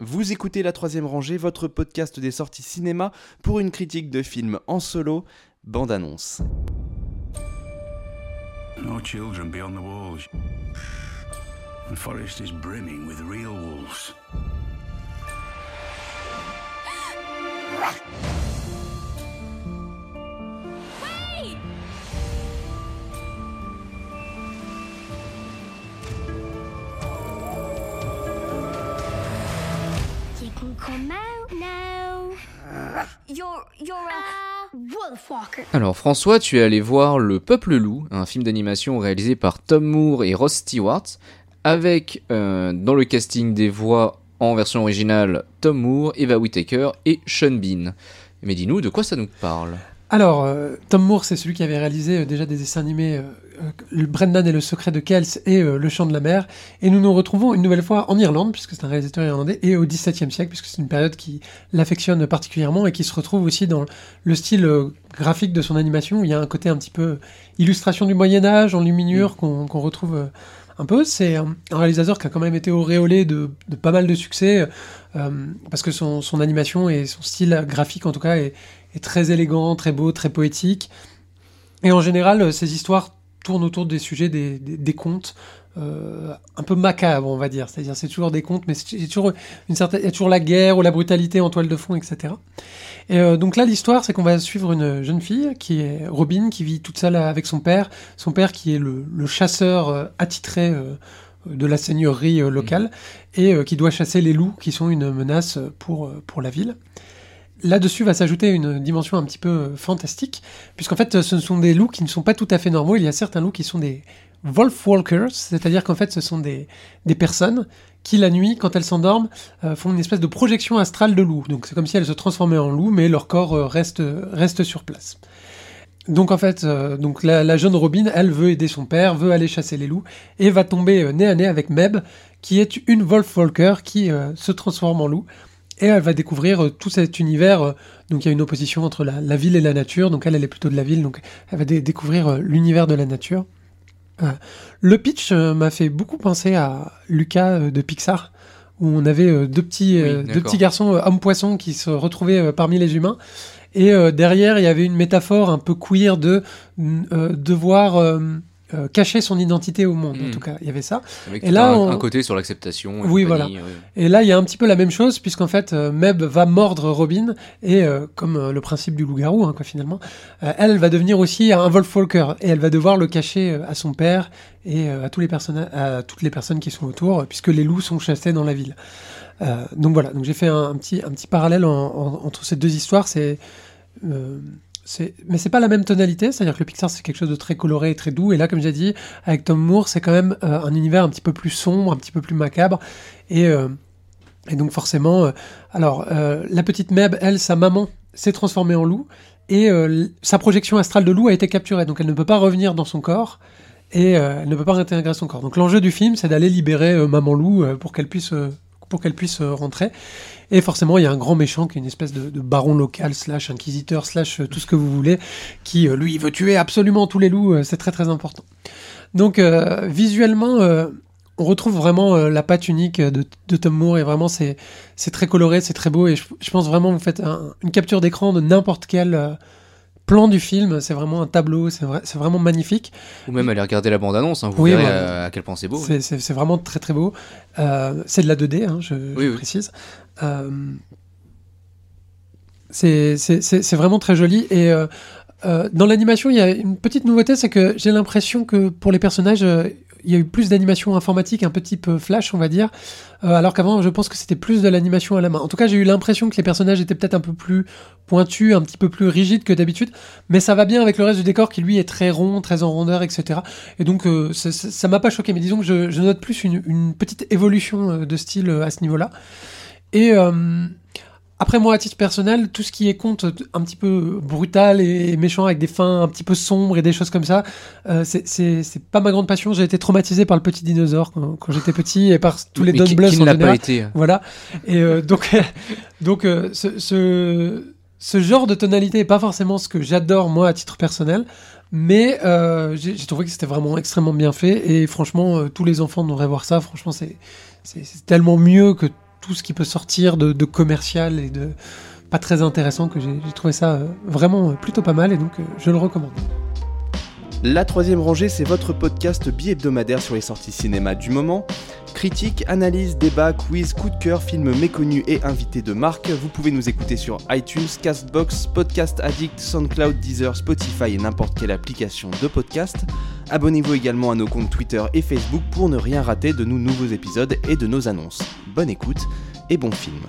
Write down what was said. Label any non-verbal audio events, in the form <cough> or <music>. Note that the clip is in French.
Vous écoutez La Troisième Rangée, votre podcast des sorties cinéma pour une critique de film en solo, bande-annonce. <sighs> Alors François, tu es allé voir Le Peuple Loup, un film d'animation réalisé par Tom Moore et Ross Stewart, avec euh, dans le casting des voix en version originale Tom Moore, Eva Whittaker et Sean Bean. Mais dis-nous, de quoi ça nous parle? Alors, euh, Tom Moore, c'est celui qui avait réalisé euh, déjà des dessins animés euh, Brendan et le secret de Kells et euh, Le chant de la mer. Et nous nous retrouvons une nouvelle fois en Irlande, puisque c'est un réalisateur irlandais, et au XVIIe siècle, puisque c'est une période qui l'affectionne particulièrement et qui se retrouve aussi dans le style euh, graphique de son animation. où Il y a un côté un petit peu illustration du Moyen-Âge en luminure qu'on qu'on retrouve. un peu, c'est un réalisateur qui a quand même été auréolé de, de pas mal de succès, euh, parce que son, son animation et son style graphique en tout cas est, est très élégant, très beau, très poétique. Et en général, ces histoires tournent autour des sujets des, des, des contes, euh, un peu macabres, on va dire. C'est-à-dire, c'est toujours des contes, mais c'est il y a toujours une certaine, il y a toujours la guerre ou la brutalité en toile de fond, etc. Et euh, donc là, l'histoire, c'est qu'on va suivre une jeune fille qui est Robin, qui vit toute seule avec son père. Son père qui est le, le chasseur euh, attitré de la seigneurie locale et euh, qui doit chasser les loups qui sont une menace pour, pour la ville. Là-dessus va s'ajouter une dimension un petit peu euh, fantastique, puisqu'en fait, euh, ce sont des loups qui ne sont pas tout à fait normaux. Il y a certains loups qui sont des Wolfwalkers, c'est-à-dire qu'en fait, ce sont des, personnes qui, la nuit, quand elles s'endorment, euh, font une espèce de projection astrale de loup. Donc c'est comme si elles se transformaient en loup, mais leur corps reste, sur place. Donc en fait, donc la, jeune Robin, elle veut aider son père, veut aller chasser les loups, et va tomber nez à nez avec Meb, qui est une Wolfwalker qui euh, se transforme en loup. Et elle va découvrir euh, tout cet univers. euh, donc il y a une opposition entre la, la ville et la nature. Donc elle, elle est plutôt de la ville. Donc elle va dé- découvrir euh, l'univers de la nature. Le pitch m'a fait beaucoup penser à Lucas de Pixar, où on avait deux petits, deux petits garçons hommes-poissons qui se retrouvaient parmi les humains. Et derrière, il y avait une métaphore un peu queer de euh, devoir euh, cacher son identité au monde. En Mm. tout cas, il y avait ça. Avec Et là, un, on- un côté sur l'acceptation. Oui, ouais. Et là, il y a un petit peu la même chose, puisqu'en fait, euh, Meb va mordre Robin, et euh, comme le principe du loup-garou, hein, quoi, finalement, elle va devenir aussi un Wolfwalker, et elle va devoir le cacher à son père et à, tous les à toutes les personnes qui sont autour, puisque les loups sont chassés dans la ville. Donc voilà, donc j'ai fait un, un petit, un petit parallèle en- en- entre ces deux histoires. C'est, mais c'est pas la même tonalité, c'est-à-dire que le Pixar c'est quelque chose de très coloré et très doux, et là, comme j'ai dit, avec Tom Moore, c'est quand même euh, un univers un petit peu plus sombre, un petit peu plus macabre, et, euh, donc forcément, euh, alors la petite Meb, elle, sa maman, s'est transformée en loup, et sa projection astrale de loup a été capturée, donc elle ne peut pas revenir dans son corps. Et elle ne peut pas réintégrer son corps. Donc l'enjeu du film, c'est d'aller libérer Maman Loup pour qu'elle puisse, pour qu'elle puisse euh, rentrer. Et forcément, il y a un grand méchant qui est une espèce de, baron local, slash inquisiteur, slash euh, tout ce que vous voulez, qui, euh, lui, veut tuer absolument tous les loups, c'est très très important. Donc, visuellement, on retrouve vraiment la patte unique de, Tom Moore, et vraiment, c'est très coloré, c'est très beau, et je, pense vraiment, vous faites un- une capture d'écran de n'importe quel plan du film, c'est vraiment un tableau, c'est vrai, c'est vraiment magnifique. Ou même aller regarder la bande-annonce, hein, vous Oui, verrez euh, à quel point c'est beau. C'est- vraiment très très beau. Euh, c'est de la 2D, hein, je, je Oui, oui. précise. Euh, c'est vraiment très joli. Et euh, dans l'animation, il y a une petite nouveauté, c'est que j'ai l'impression que pour les personnages, il y a eu plus d'animation informatique, un peu type euh, Flash, on va dire. Euh, alors qu'avant, je pense que c'était plus de l'animation à la main. En tout cas, j'ai eu l'impression que les personnages étaient peut-être un peu plus pointus, un petit peu plus rigides que d'habitude. Mais ça va bien avec le reste du décor qui, lui, est très rond, très en rondeur, etc. Et donc, euh, ça- m'a pas choqué. Mais disons que je, note plus une, une petite évolution de style à ce niveau-là. Et euh, après, moi, à titre personnel, tout ce qui est conte un petit peu brutal et méchant, avec des fins un petit peu sombres et des choses comme ça, euh, c'est- pas ma grande passion. J'ai été traumatisé par le petit dinosaure quand, quand j'étais petit et par tous les Don Bluth qui ne l'a pas été Voilà. Et euh, donc, <laughs> donc euh, ce, ce, ce genre de tonalité est pas forcément ce que j'adore moi à titre personnel, mais euh, j'ai trouvé que c'était vraiment extrêmement bien fait et franchement, euh, tous les enfants devraient voir ça. Franchement, c'est tellement mieux que tout ce qui peut sortir de, commercial et de pas très intéressant que j'ai trouvé ça euh, vraiment euh, plutôt pas mal et donc euh, je le recommande. La troisième rangée, c'est votre podcast bi-hebdomadaire sur les sorties cinéma du moment. Critique, analyse, débat, quiz, coup de cœur, films méconnus et invités de marque. Vous pouvez nous écouter sur iTunes, Castbox, Podcast Addict, SoundCloud, Deezer, Spotify et n'importe quelle application de podcast. Abonnez-vous également à nos comptes Twitter et Facebook pour ne rien rater de nos nouveaux épisodes et de nos annonces. Bonne écoute et bon film.